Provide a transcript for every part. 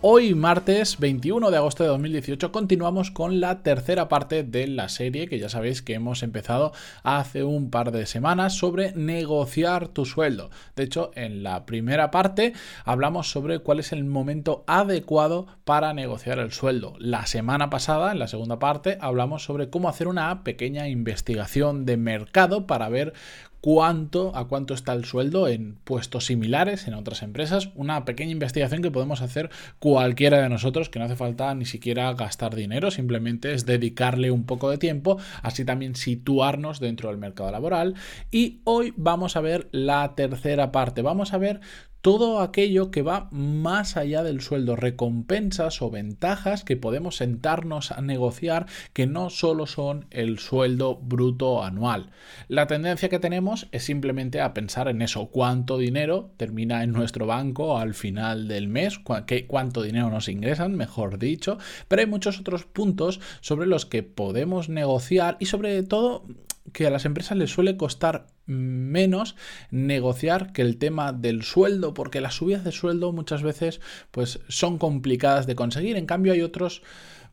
Hoy, martes 21 de agosto de 2018, continuamos con la tercera parte de la serie que ya sabéis que hemos empezado hace un par de semanas sobre negociar tu sueldo. De hecho, en la primera parte hablamos sobre cuál es el momento adecuado para negociar el sueldo. La semana pasada, en la segunda parte, hablamos sobre cómo hacer una pequeña investigación de mercado para ver cuánto, a cuánto está el sueldo en puestos similares en otras empresas. Una pequeña investigación que podemos hacer cualquiera de nosotros, que no hace falta ni siquiera gastar dinero, simplemente es dedicarle un poco de tiempo, así también situarnos dentro del mercado laboral. Y hoy vamos a ver la tercera parte, vamos a ver todo aquello que va más allá del sueldo, recompensas o ventajas que podemos sentarnos a negociar que no solo son el sueldo bruto anual. La tendencia que tenemos es simplemente a pensar en eso, cuánto dinero termina en nuestro banco al final del mes, cuánto dinero nos ingresan, mejor dicho, pero hay muchos otros puntos sobre los que podemos negociar y sobre todo que a las empresas les suele costar menos negociar que el tema del sueldo, porque las subidas de sueldo muchas veces pues, son complicadas de conseguir. En cambio hay otros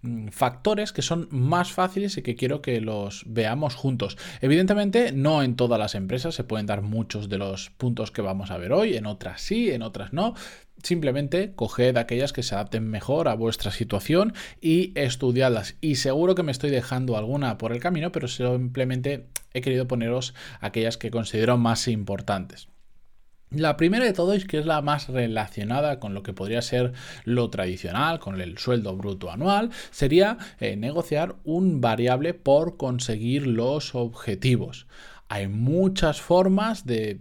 mm, factores que son más fáciles y que quiero que los veamos juntos. Evidentemente, no en todas las empresas se pueden dar muchos de los puntos que vamos a ver hoy, en otras sí, en otras no, Simplemente coged aquellas que se adapten mejor a vuestra situación y estudiadlas. Y seguro que me estoy dejando alguna por el camino, pero simplemente he querido poneros aquellas que considero más importantes. La primera de todo es que es la más relacionada con lo que podría ser lo tradicional, con el sueldo bruto anual, sería eh, negociar un variable por conseguir los objetivos. Hay muchas formas de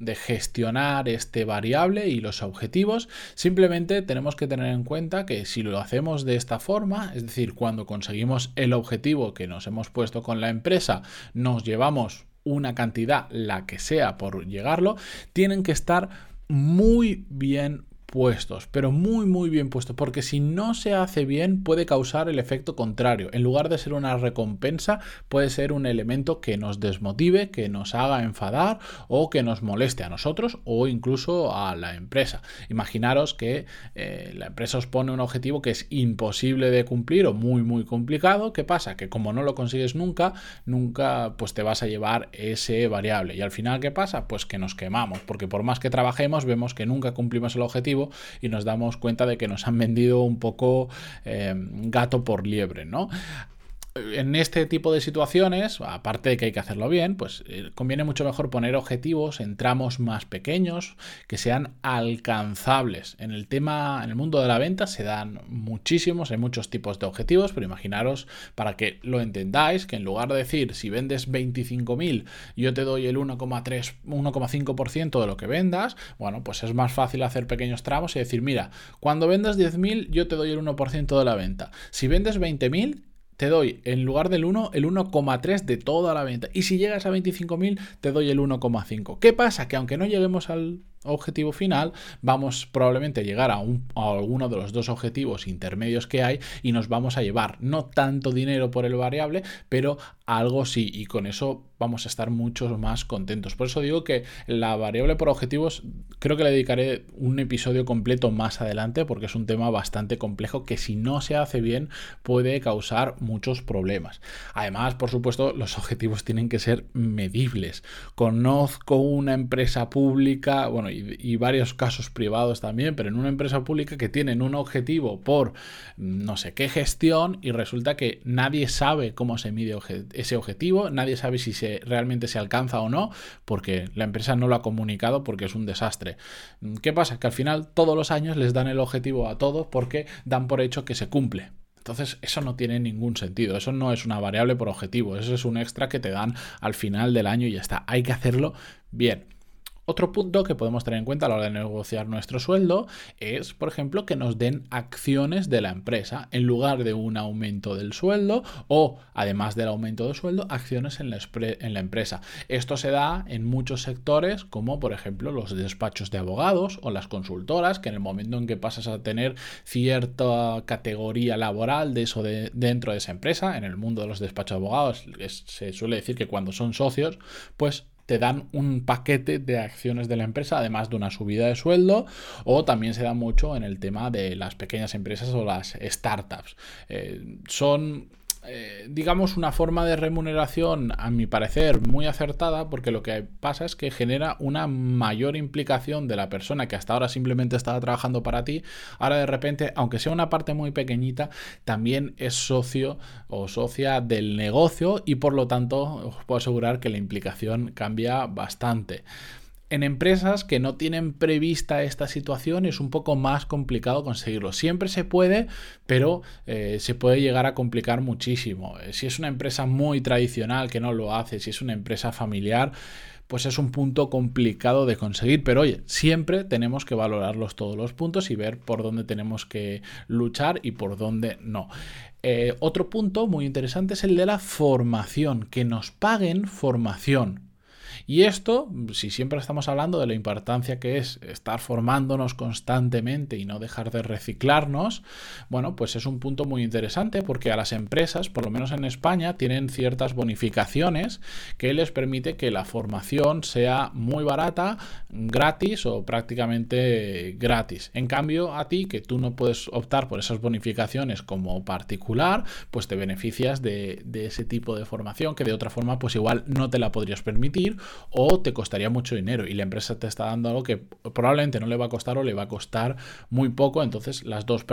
de gestionar este variable y los objetivos, simplemente tenemos que tener en cuenta que si lo hacemos de esta forma, es decir, cuando conseguimos el objetivo que nos hemos puesto con la empresa, nos llevamos una cantidad, la que sea, por llegarlo, tienen que estar muy bien puestos, pero muy muy bien puestos, porque si no se hace bien puede causar el efecto contrario. En lugar de ser una recompensa, puede ser un elemento que nos desmotive, que nos haga enfadar o que nos moleste a nosotros o incluso a la empresa. Imaginaros que eh, la empresa os pone un objetivo que es imposible de cumplir o muy muy complicado. ¿Qué pasa? Que como no lo consigues nunca, nunca pues te vas a llevar ese variable. Y al final, ¿qué pasa? Pues que nos quemamos, porque por más que trabajemos, vemos que nunca cumplimos el objetivo y nos damos cuenta de que nos han vendido un poco eh, gato por liebre, ¿no? En este tipo de situaciones, aparte de que hay que hacerlo bien, pues eh, conviene mucho mejor poner objetivos en tramos más pequeños que sean alcanzables. En el tema, en el mundo de la venta se dan muchísimos, hay muchos tipos de objetivos, pero imaginaros para que lo entendáis que en lugar de decir si vendes 25.000 yo te doy el 1,3, 1,5% de lo que vendas, bueno, pues es más fácil hacer pequeños tramos y decir, mira, cuando vendas 10.000 yo te doy el 1% de la venta. Si vendes 20.000 te doy en lugar del 1 el 1,3 de toda la venta. Y si llegas a 25.000, te doy el 1,5. ¿Qué pasa? Que aunque no lleguemos al objetivo final, vamos probablemente a llegar a, un, a, alguno de los dos objetivos intermedios que hay y nos vamos a llevar no tanto dinero por el variable, pero algo sí. Y con eso vamos a estar mucho más contentos. Por eso digo que la variable por objetivos creo que le dedicaré un episodio completo más adelante porque es un tema bastante complejo que si no se hace bien puede causar muchos problemas. Además, por supuesto, los objetivos tienen que ser medibles. Conozco una empresa pública, bueno, y, varios casos privados también, pero en una empresa pública que tienen un objetivo por no sé qué gestión y resulta que nadie sabe cómo se mide ese objetivo, nadie sabe si se realmente se alcanza o no, porque la empresa no lo ha comunicado porque es un desastre. ¿Qué pasa? Que al final todos los años les dan el objetivo a todos porque dan por hecho que se cumple. Entonces, eso no tiene ningún sentido. Eso no es una variable por objetivo. Eso es un extra que te dan al final del año y ya está. Hay que hacerlo bien. Otro punto que podemos tener en cuenta a la hora de negociar nuestro sueldo es, por ejemplo, que nos den acciones de la empresa en lugar de un aumento del sueldo o, además del aumento del sueldo, acciones en la, empresa. Esto se da en muchos sectores, como por ejemplo los despachos de abogados o las consultoras, que en el momento en que pasas a tener cierta categoría laboral de eso de, dentro de esa empresa, en el mundo de los despachos de abogados se suele decir que cuando son socios, pues te dan un paquete de acciones de la empresa, además de una subida de sueldo, o también se da mucho en el tema de las pequeñas empresas o las startups. Eh, son eh, digamos, una forma de remuneración, a mi parecer, muy acertada, porque lo que pasa es que genera una mayor implicación de la persona que hasta ahora simplemente estaba trabajando para ti. Ahora de repente, aunque sea una parte muy pequeñita, también es socio o socia del negocio y por lo tanto os puedo asegurar que la implicación cambia bastante. En empresas que no tienen prevista esta situación es un poco más complicado conseguirlo. Siempre se puede, pero eh, se puede llegar a complicar muchísimo. Eh, si es una empresa muy tradicional que no lo hace, si es una empresa familiar, pues es un punto complicado de conseguir. Pero oye, siempre tenemos que valorarlos todos los puntos y ver por dónde tenemos que luchar y por dónde no. Eh, otro punto muy interesante es el de la formación, que nos paguen formación. Y esto, si siempre estamos hablando de la importancia que es estar formándonos constantemente y no dejar de reciclarnos, bueno, pues es un punto muy interesante porque a las empresas, por lo menos en España, tienen ciertas bonificaciones que les permite que la formación sea muy barata, gratis o prácticamente gratis. En cambio, a ti, que tú no puedes optar por esas bonificaciones como particular, pues te beneficias de, de ese tipo de formación que de otra forma, pues igual no te la podrías permitir o te costaría mucho dinero y la empresa te está dando algo que probablemente no le va a costar o le va a costar muy poco, entonces las dos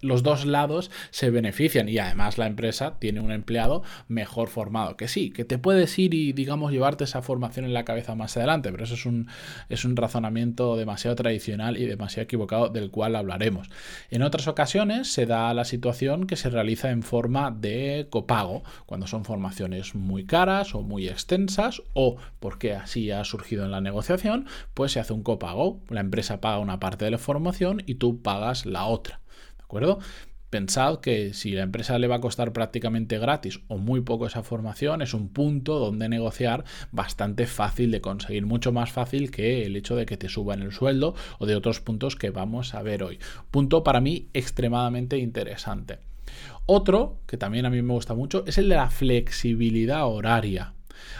los dos lados se benefician y además la empresa tiene un empleado mejor formado, que sí, que te puedes ir y digamos llevarte esa formación en la cabeza más adelante, pero eso es un, es un razonamiento demasiado tradicional y demasiado equivocado del cual hablaremos. En otras ocasiones se da la situación que se realiza en forma de copago, cuando son formaciones muy caras o muy extensas o porque así ha surgido en la negociación, pues se hace un copago. La empresa paga una parte de la formación y tú pagas la otra. ¿De acuerdo? Pensad que si la empresa le va a costar prácticamente gratis o muy poco esa formación, es un punto donde negociar bastante fácil de conseguir, mucho más fácil que el hecho de que te suban el sueldo o de otros puntos que vamos a ver hoy. Punto para mí extremadamente interesante. Otro, que también a mí me gusta mucho, es el de la flexibilidad horaria.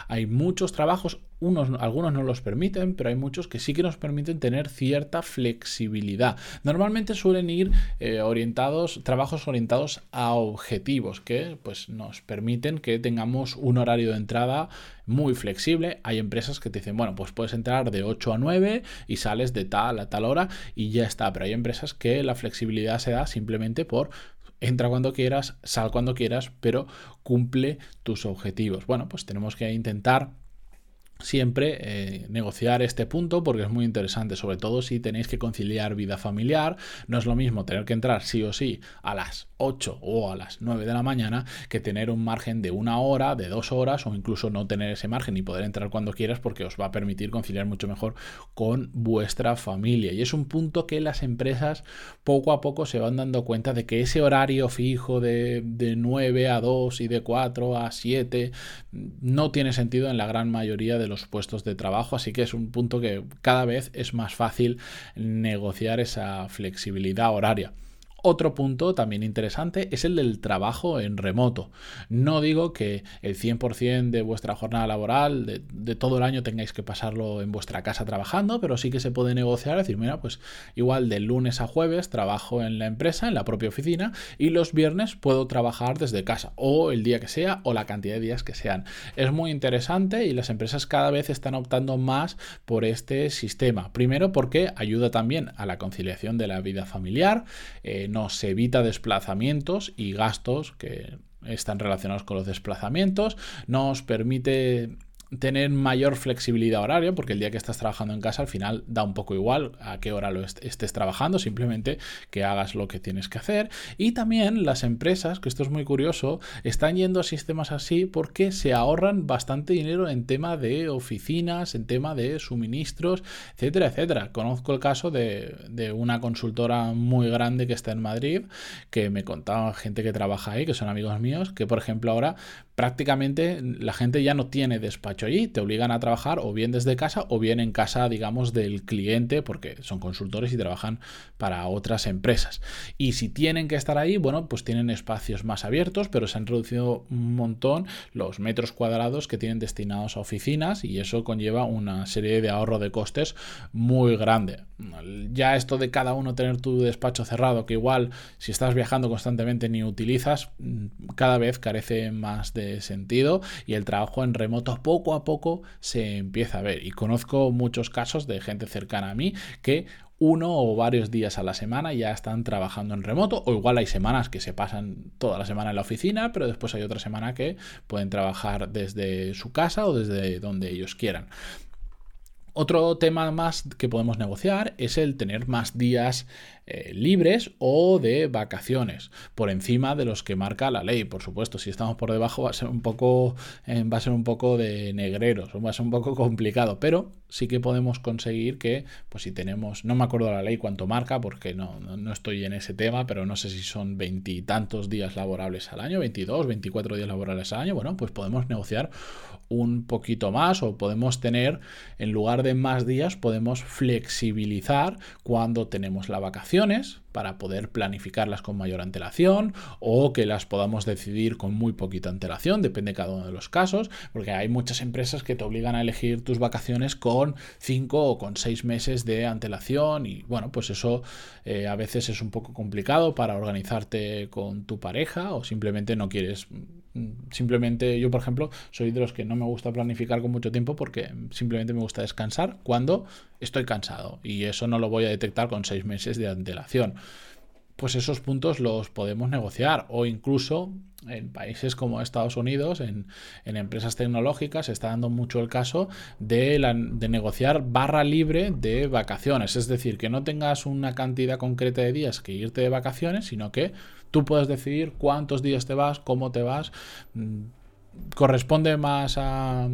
Hay muchos trabajos, unos, algunos no los permiten, pero hay muchos que sí que nos permiten tener cierta flexibilidad. Normalmente suelen ir eh, orientados, trabajos orientados a objetivos que pues, nos permiten que tengamos un horario de entrada muy flexible. Hay empresas que te dicen, bueno, pues puedes entrar de 8 a 9 y sales de tal a tal hora y ya está. Pero hay empresas que la flexibilidad se da simplemente por entra cuando quieras, sal cuando quieras, pero cumple tus objetivos. Bueno, pues tenemos que intentar siempre eh, negociar este punto porque es muy interesante, sobre todo si tenéis que conciliar vida familiar. No es lo mismo tener que entrar sí o sí a las 8 o a las 9 de la mañana que tener un margen de una hora, de dos horas o incluso no tener ese margen y poder entrar cuando quieras porque os va a permitir conciliar mucho mejor con vuestra familia. Y es un punto que las empresas poco a poco se van dando cuenta de que ese horario fijo de, de 9 a 2 y de 4 a 7 no tiene sentido en la gran mayoría de los puestos de trabajo, así que es un punto que cada vez es más fácil negociar esa flexibilidad horaria. Otro punto también interesante es el del trabajo en remoto. No digo que el 100% de vuestra jornada laboral, de, todo el año, tengáis que pasarlo en vuestra casa trabajando, pero sí que se puede negociar, decir, mira, pues igual de lunes a jueves trabajo en la empresa, en la propia oficina, y los viernes puedo trabajar desde casa, o el día que sea, o la cantidad de días que sean. Es muy interesante y las empresas cada vez están optando más por este sistema. Primero porque ayuda también a la conciliación de la vida familiar. Eh, nos evita desplazamientos y gastos que están relacionados con los desplazamientos, nos permite tener mayor flexibilidad horaria, porque el día que estás trabajando en casa al final da un poco igual a qué hora lo estés trabajando, simplemente que hagas lo que tienes que hacer. Y también las empresas, que esto es muy curioso, están yendo a sistemas así porque se ahorran bastante dinero en tema de oficinas, en tema de suministros, etcétera, etcétera. Conozco el caso de, de una consultora muy grande que está en Madrid, que me contaba gente que trabaja ahí, que son amigos míos, que por ejemplo ahora prácticamente la gente ya no tiene despacho allí, te obligan a trabajar o bien desde casa o bien en casa, digamos, del cliente, porque son consultores y trabajan para otras empresas. Y si tienen que estar ahí, bueno, pues tienen espacios más abiertos, pero se han reducido un montón los metros cuadrados que tienen destinados a oficinas y eso conlleva una serie de ahorro de costes muy grande. Ya esto de cada uno tener tu despacho cerrado, que igual si estás viajando constantemente ni utilizas, cada vez carece más de sentido y el trabajo en remoto poco a poco se empieza a ver. Y conozco muchos casos de gente cercana a mí que uno o varios días a la semana ya están trabajando en remoto o igual hay semanas que se pasan toda la semana en la oficina, pero después hay otra semana que pueden trabajar desde su casa o desde donde ellos quieran. Otro tema más que podemos negociar es el tener más días eh, libres o de vacaciones por encima de los que marca la ley. Por supuesto, si estamos por debajo va a ser un poco, eh, va a ser un poco de negreros, va a ser un poco complicado, pero sí que podemos conseguir que, pues si tenemos, no me acuerdo la ley cuánto marca porque no, no, estoy en ese tema, pero no sé si son veintitantos días laborables al año, 22, 24 días laborables al año, bueno, pues podemos negociar un poquito más o podemos tener, en lugar de más días, podemos flexibilizar cuando tenemos la vacación para poder planificarlas con mayor antelación o que las podamos decidir con muy poquita antelación, depende de cada uno de los casos, porque hay muchas empresas que te obligan a elegir tus vacaciones con 5 o con 6 meses de antelación y bueno, pues eso eh, a veces es un poco complicado para organizarte con tu pareja o simplemente no quieres simplemente yo por ejemplo soy de los que no me gusta planificar con mucho tiempo porque simplemente me gusta descansar cuando estoy cansado y eso no lo voy a detectar con seis meses de antelación pues esos puntos los podemos negociar o incluso en países como Estados Unidos, en, empresas tecnológicas, se está dando mucho el caso de, de, negociar barra libre de vacaciones. Es decir, que no tengas una cantidad concreta de días que irte de vacaciones, sino que tú puedes decidir cuántos días te vas, cómo te vas mm, corresponde más a,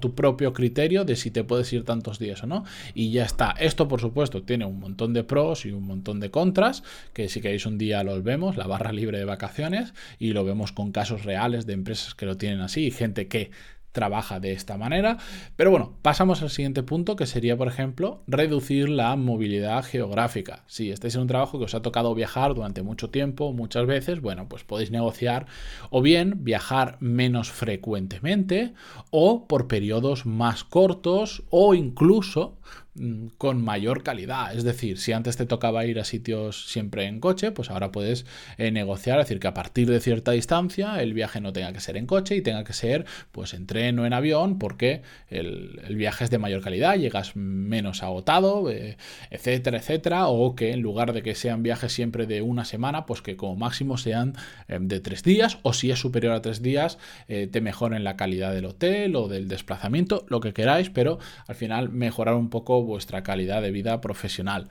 tu propio criterio de si te puedes ir tantos días o no. Y ya está. Esto, por supuesto, tiene un montón de pros y un montón de contras, que si queréis un día los vemos, la barra libre de vacaciones, y lo vemos con casos reales de empresas que lo tienen así y gente que trabaja de esta manera. Pero bueno, pasamos al siguiente punto que sería, por ejemplo, reducir la movilidad geográfica. Si estáis en un trabajo que os ha tocado viajar durante mucho tiempo, muchas veces, bueno, pues podéis negociar o bien viajar menos frecuentemente o por periodos más cortos o incluso Mm, con mayor calidad. Es decir, si antes te tocaba ir a sitios siempre en coche, pues ahora puedes eh, negociar, es decir, que a partir de cierta distancia el viaje no tenga que ser en coche y tenga que ser pues en tren o en avión porque el, viaje es de mayor calidad, llegas menos agotado, eh, etcétera, etcétera, o que en lugar de que sean viajes siempre de una semana, pues que como máximo sean eh, de tres días o si es superior a tres días, te mejoren la calidad del hotel o del desplazamiento, lo que queráis, pero al final mejorar un poco vuestra calidad de vida profesional.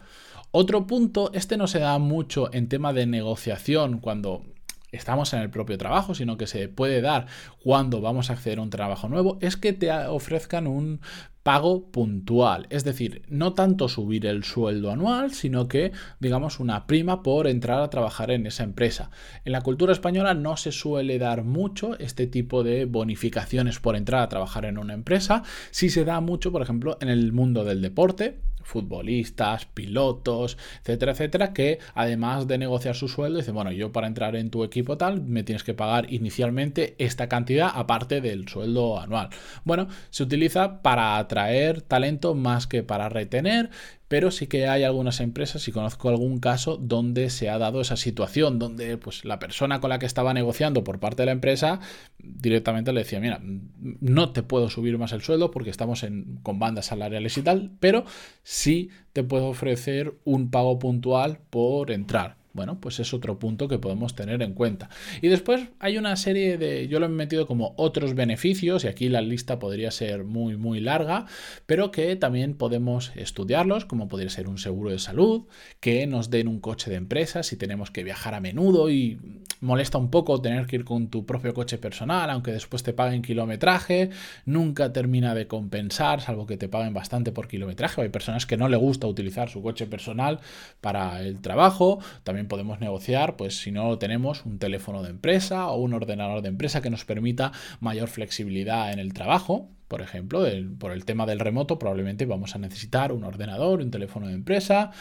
Otro punto, este no se da mucho en tema de negociación cuando estamos en el propio trabajo, sino que se puede dar cuando vamos a acceder a un trabajo nuevo, es que te ofrezcan un pago puntual. Es decir, no tanto subir el sueldo anual, sino que, digamos, una prima por entrar a trabajar en esa empresa. En la cultura española no se suele dar mucho este tipo de bonificaciones por entrar a trabajar en una empresa. Sí se da mucho, por ejemplo, en el mundo del deporte futbolistas, pilotos, etcétera, etcétera, que además de negociar su sueldo, dicen, bueno, yo para entrar en tu equipo tal, me tienes que pagar inicialmente esta cantidad aparte del sueldo anual. Bueno, se utiliza para atraer talento más que para retener pero sí que hay algunas empresas, y conozco algún caso, donde se ha dado esa situación, donde pues, la persona con la que estaba negociando por parte de la empresa directamente le decía, mira, no te puedo subir más el sueldo porque estamos en, con bandas salariales y tal, pero sí te puedo ofrecer un pago puntual por entrar bueno, pues es otro punto que podemos tener en cuenta. Y después hay una serie de, yo lo he metido como otros beneficios, y aquí la lista podría ser muy, muy larga, pero que también podemos estudiarlos, como podría ser un seguro de salud, que nos den un coche de empresa si tenemos que viajar a menudo y molesta un poco tener que ir con tu propio coche personal, aunque después te paguen kilometraje, nunca termina de compensar, salvo que te paguen bastante por kilometraje. Hay personas que no le gusta utilizar su coche personal para el trabajo, también podemos negociar, pues si no tenemos, un teléfono de empresa o un ordenador de empresa que nos permita mayor flexibilidad en el trabajo. Por ejemplo, por el tema del remoto, probablemente vamos a necesitar un ordenador, un teléfono de empresa,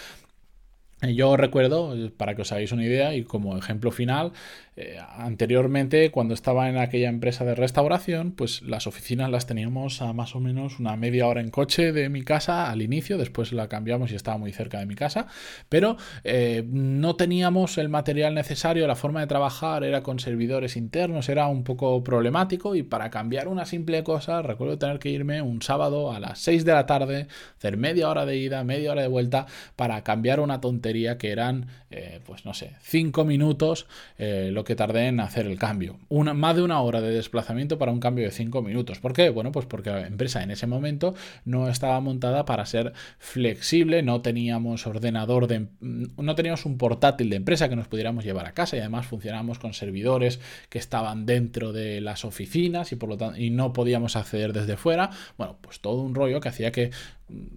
yo recuerdo, para que os hagáis una idea y como ejemplo final, eh, anteriormente cuando estaba en aquella empresa de restauración, pues las oficinas las teníamos a más o menos una media hora en coche de mi casa al inicio, después la cambiamos y estaba muy cerca de mi casa, pero eh, no teníamos el material necesario, la forma de trabajar era con servidores internos, era un poco problemático y para cambiar una simple cosa recuerdo tener que irme un sábado a las 6 de la tarde, hacer media hora de ida, media hora de vuelta para cambiar una tontería que eran, eh, pues no sé, cinco minutos eh, lo que tardé en hacer el cambio. Una, más de una hora de desplazamiento para un cambio de cinco minutos. ¿Por qué? Bueno, pues porque la empresa en ese momento no estaba montada para ser flexible, no teníamos ordenador de, mm, no teníamos un portátil de empresa que nos pudiéramos llevar a casa y además funcionábamos con servidores que estaban dentro de las oficinas y por lo tanto y no podíamos acceder desde fuera. Bueno, pues todo un rollo que hacía que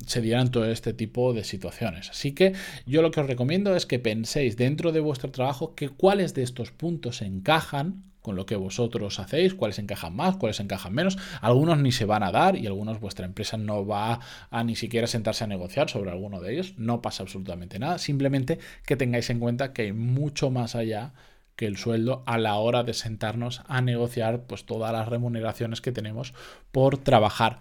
se dieran todo este tipo de situaciones. Así que yo lo que os recomiendo es que penséis dentro de vuestro trabajo que cuáles de estos puntos encajan con lo que vosotros hacéis, cuáles encajan más, cuáles encajan menos. Algunos ni se van a dar y algunos vuestra empresa no va a ni siquiera sentarse a negociar sobre alguno de ellos. No pasa absolutamente nada. Simplemente que tengáis en cuenta que hay mucho más allá que el sueldo a la hora de sentarnos a negociar pues todas las remuneraciones que tenemos por trabajar.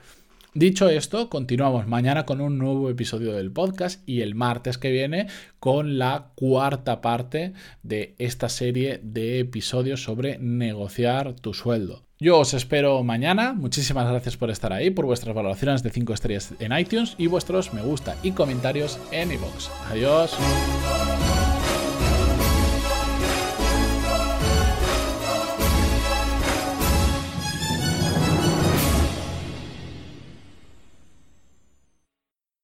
Dicho esto, continuamos mañana con un nuevo episodio del podcast y el martes que viene con la cuarta parte de esta serie de episodios sobre negociar tu sueldo. Yo os espero mañana. Muchísimas gracias por estar ahí, por vuestras valoraciones de 5 estrellas en iTunes y vuestros me gusta y comentarios en iVoox. Adiós.